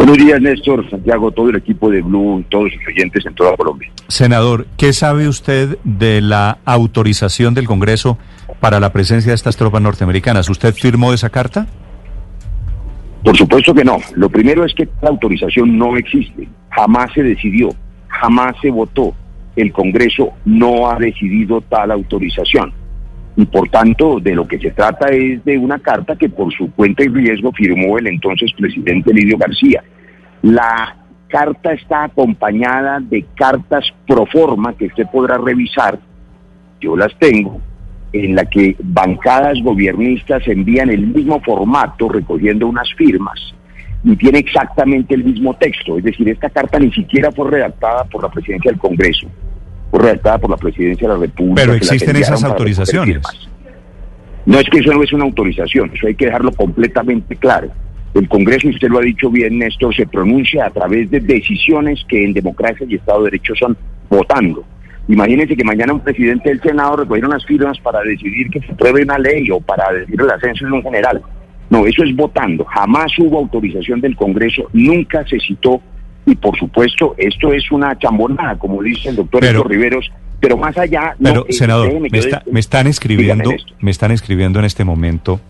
Buenos días, Néstor, Santiago, todo el equipo de Blue, todos sus oyentes en toda Colombia. Senador, ¿qué sabe usted de la autorización del Congreso para la presencia de estas tropas norteamericanas? ¿Usted firmó esa carta? Por supuesto que no. Lo primero es que la autorización no existe. Jamás se decidió, jamás se votó. El Congreso no ha decidido tal autorización. Y por tanto, de lo que se trata es de una carta que por su cuenta y riesgo firmó el entonces presidente Lidio García. La carta está acompañada de cartas pro forma que usted podrá revisar, yo las tengo, en la que bancadas gobiernistas envían el mismo formato recogiendo unas firmas y tiene exactamente el mismo texto. Es decir, esta carta ni siquiera fue redactada por la presidencia del Congreso, redactada por la presidencia de la República. Pero existen esas autorizaciones. No es que eso no es una autorización, eso hay que dejarlo completamente claro. El Congreso, usted lo ha dicho bien, Néstor, se pronuncia a través de decisiones que en democracia y Estado de Derecho son votando. Imagínense que mañana un presidente del Senado recogiera unas firmas para decidir que se apruebe una ley o para decidir el ascenso en un general. No, eso es votando. Jamás hubo autorización del Congreso, nunca se citó y por supuesto esto es una chambonada, como dice el doctor Pero- Riveros, pero más allá... no, Pero, eh, senador, me, está- de- me están escribiendo, me están escribiendo en este momento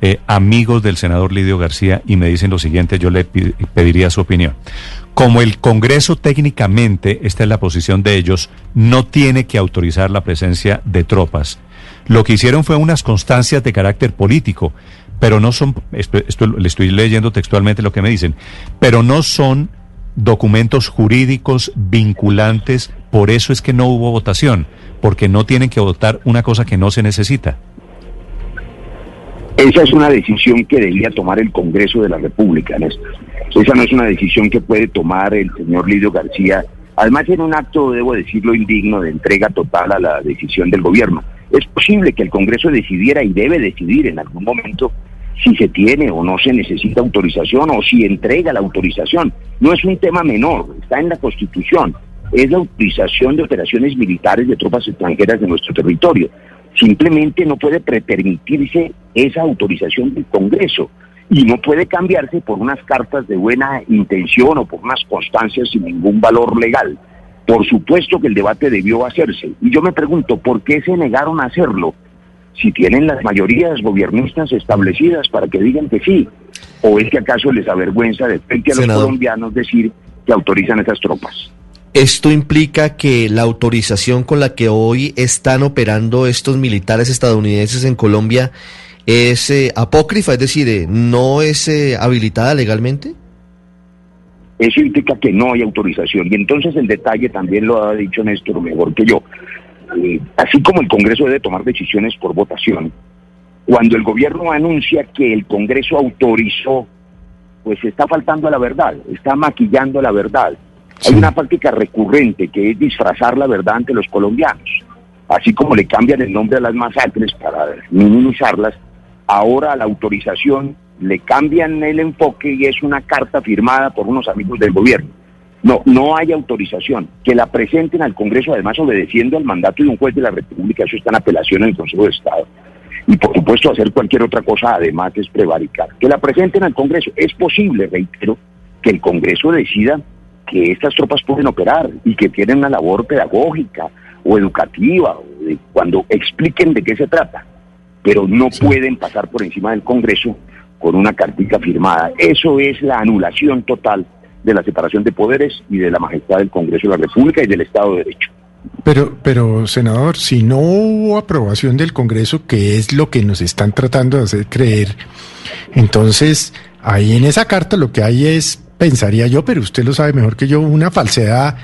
eh, amigos del senador Lidio García y me dicen lo siguiente, yo le pediría su opinión. Como el Congreso técnicamente, esta es la posición de ellos, no tiene que autorizar la presencia de tropas. Lo que hicieron fue unas constancias de carácter político, pero no son, esto, esto le estoy leyendo textualmente lo que me dicen, pero no son documentos jurídicos vinculantes, por eso es que no hubo votación, porque no tienen que votar una cosa que no se necesita. Esa es una decisión que debía tomar el Congreso de la República, Néstor. Esa no es una decisión que puede tomar el señor Lidio García. Además, en un acto, debo decirlo, indigno de entrega total a la decisión del gobierno. Es posible que el Congreso decidiera y debe decidir en algún momento si se tiene o no se necesita autorización o si entrega la autorización. No es un tema menor, está en la Constitución. Es la autorización de operaciones militares de tropas extranjeras de nuestro territorio. Simplemente no puede permitirse esa autorización del Congreso y no puede cambiarse por unas cartas de buena intención o por unas constancias sin ningún valor legal. Por supuesto que el debate debió hacerse. Y yo me pregunto, ¿por qué se negaron a hacerlo? Si tienen las mayorías gobiernistas establecidas para que digan que sí. ¿O es que acaso les avergüenza de frente a los colombianos decir que autorizan esas tropas? Esto implica que la autorización con la que hoy están operando estos militares estadounidenses en Colombia es eh, apócrifa, es decir, eh, no es eh, habilitada legalmente. Eso implica que no hay autorización. Y entonces el detalle también lo ha dicho Néstor mejor que yo. Eh, así como el Congreso debe tomar decisiones por votación, cuando el gobierno anuncia que el Congreso autorizó, pues está faltando a la verdad, está maquillando la verdad. Hay una práctica recurrente que es disfrazar la verdad ante los colombianos. Así como le cambian el nombre a las masacres para minimizarlas, ahora a la autorización le cambian el enfoque y es una carta firmada por unos amigos del gobierno. No, no hay autorización. Que la presenten al Congreso, además obedeciendo al mandato de un juez de la República, eso está en apelación en el Consejo de Estado. Y por supuesto hacer cualquier otra cosa además es prevaricar. Que la presenten al Congreso. Es posible, reitero, que el Congreso decida que estas tropas pueden operar y que tienen una labor pedagógica o educativa, cuando expliquen de qué se trata. Pero no pueden pasar por encima del Congreso con una cartica firmada. Eso es la anulación total de la separación de poderes y de la majestad del Congreso de la República y del Estado de Derecho. Pero, pero, senador, si no hubo aprobación del Congreso, que es lo que nos están tratando de hacer creer, entonces ahí en esa carta lo que hay es, pensaría yo, pero usted lo sabe mejor que yo, una falsedad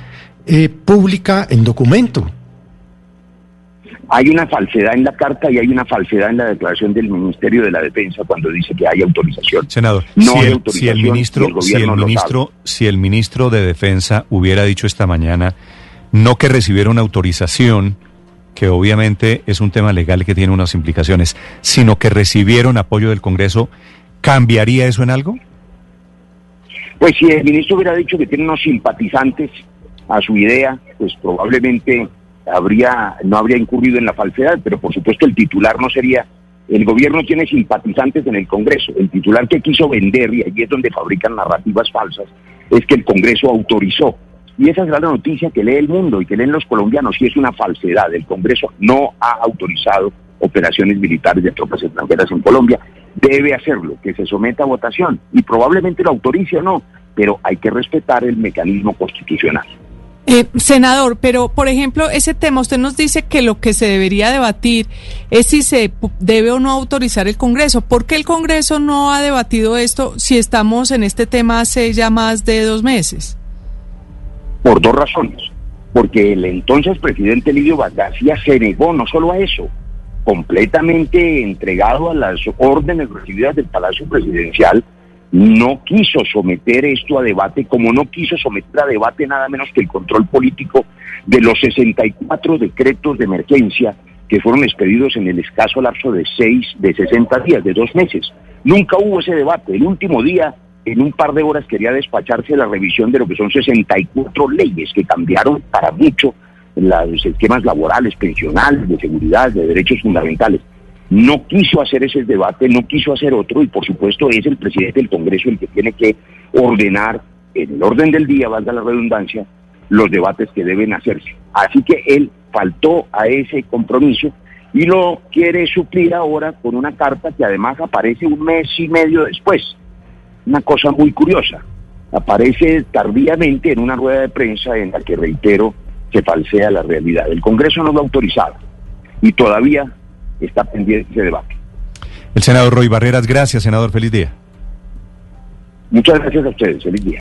eh, pública en documento. Hay una falsedad en la carta y hay una falsedad en la declaración del Ministerio de la Defensa cuando dice que hay autorización. Senador, No si, hay el, autorización si el ministro, el si el ministro, si el ministro de Defensa hubiera dicho esta mañana no que recibiera una autorización, que obviamente es un tema legal que tiene unas implicaciones, sino que recibieron apoyo del Congreso, ¿cambiaría eso en algo? Pues si el ministro hubiera dicho que tiene unos simpatizantes a su idea, pues probablemente habría no habría incurrido en la falsedad, pero por supuesto el titular no sería el gobierno tiene simpatizantes en el Congreso. El titular que quiso vender, y allí es donde fabrican narrativas falsas, es que el Congreso autorizó. Y esa es la noticia que lee el mundo y que leen los colombianos, y es una falsedad. El Congreso no ha autorizado operaciones militares de tropas extranjeras en Colombia. Debe hacerlo, que se someta a votación, y probablemente lo autorice o no, pero hay que respetar el mecanismo constitucional. Eh, senador, pero por ejemplo, ese tema, usted nos dice que lo que se debería debatir es si se debe o no autorizar el Congreso. ¿Por qué el Congreso no ha debatido esto si estamos en este tema hace ya más de dos meses? por dos razones. Porque el entonces presidente Lidio García se negó no solo a eso, completamente entregado a las órdenes recibidas del Palacio Presidencial, no quiso someter esto a debate, como no quiso someter a debate nada menos que el control político de los 64 decretos de emergencia que fueron expedidos en el escaso lapso de seis, de 60 días, de dos meses. Nunca hubo ese debate. El último día, en un par de horas, quería despacharse la revisión de lo que son 64 leyes que cambiaron para mucho los esquemas laborales, pensionales, de seguridad, de derechos fundamentales. No quiso hacer ese debate, no quiso hacer otro, y por supuesto es el presidente del Congreso el que tiene que ordenar, en el orden del día, valga la redundancia, los debates que deben hacerse. Así que él faltó a ese compromiso y lo quiere suplir ahora con una carta que además aparece un mes y medio después. Una cosa muy curiosa. Aparece tardíamente en una rueda de prensa en la que, reitero, se falsea la realidad. El Congreso no lo ha autorizado y todavía está pendiente ese debate. El senador Roy Barreras, gracias, senador, feliz día. Muchas gracias a ustedes. Feliz día.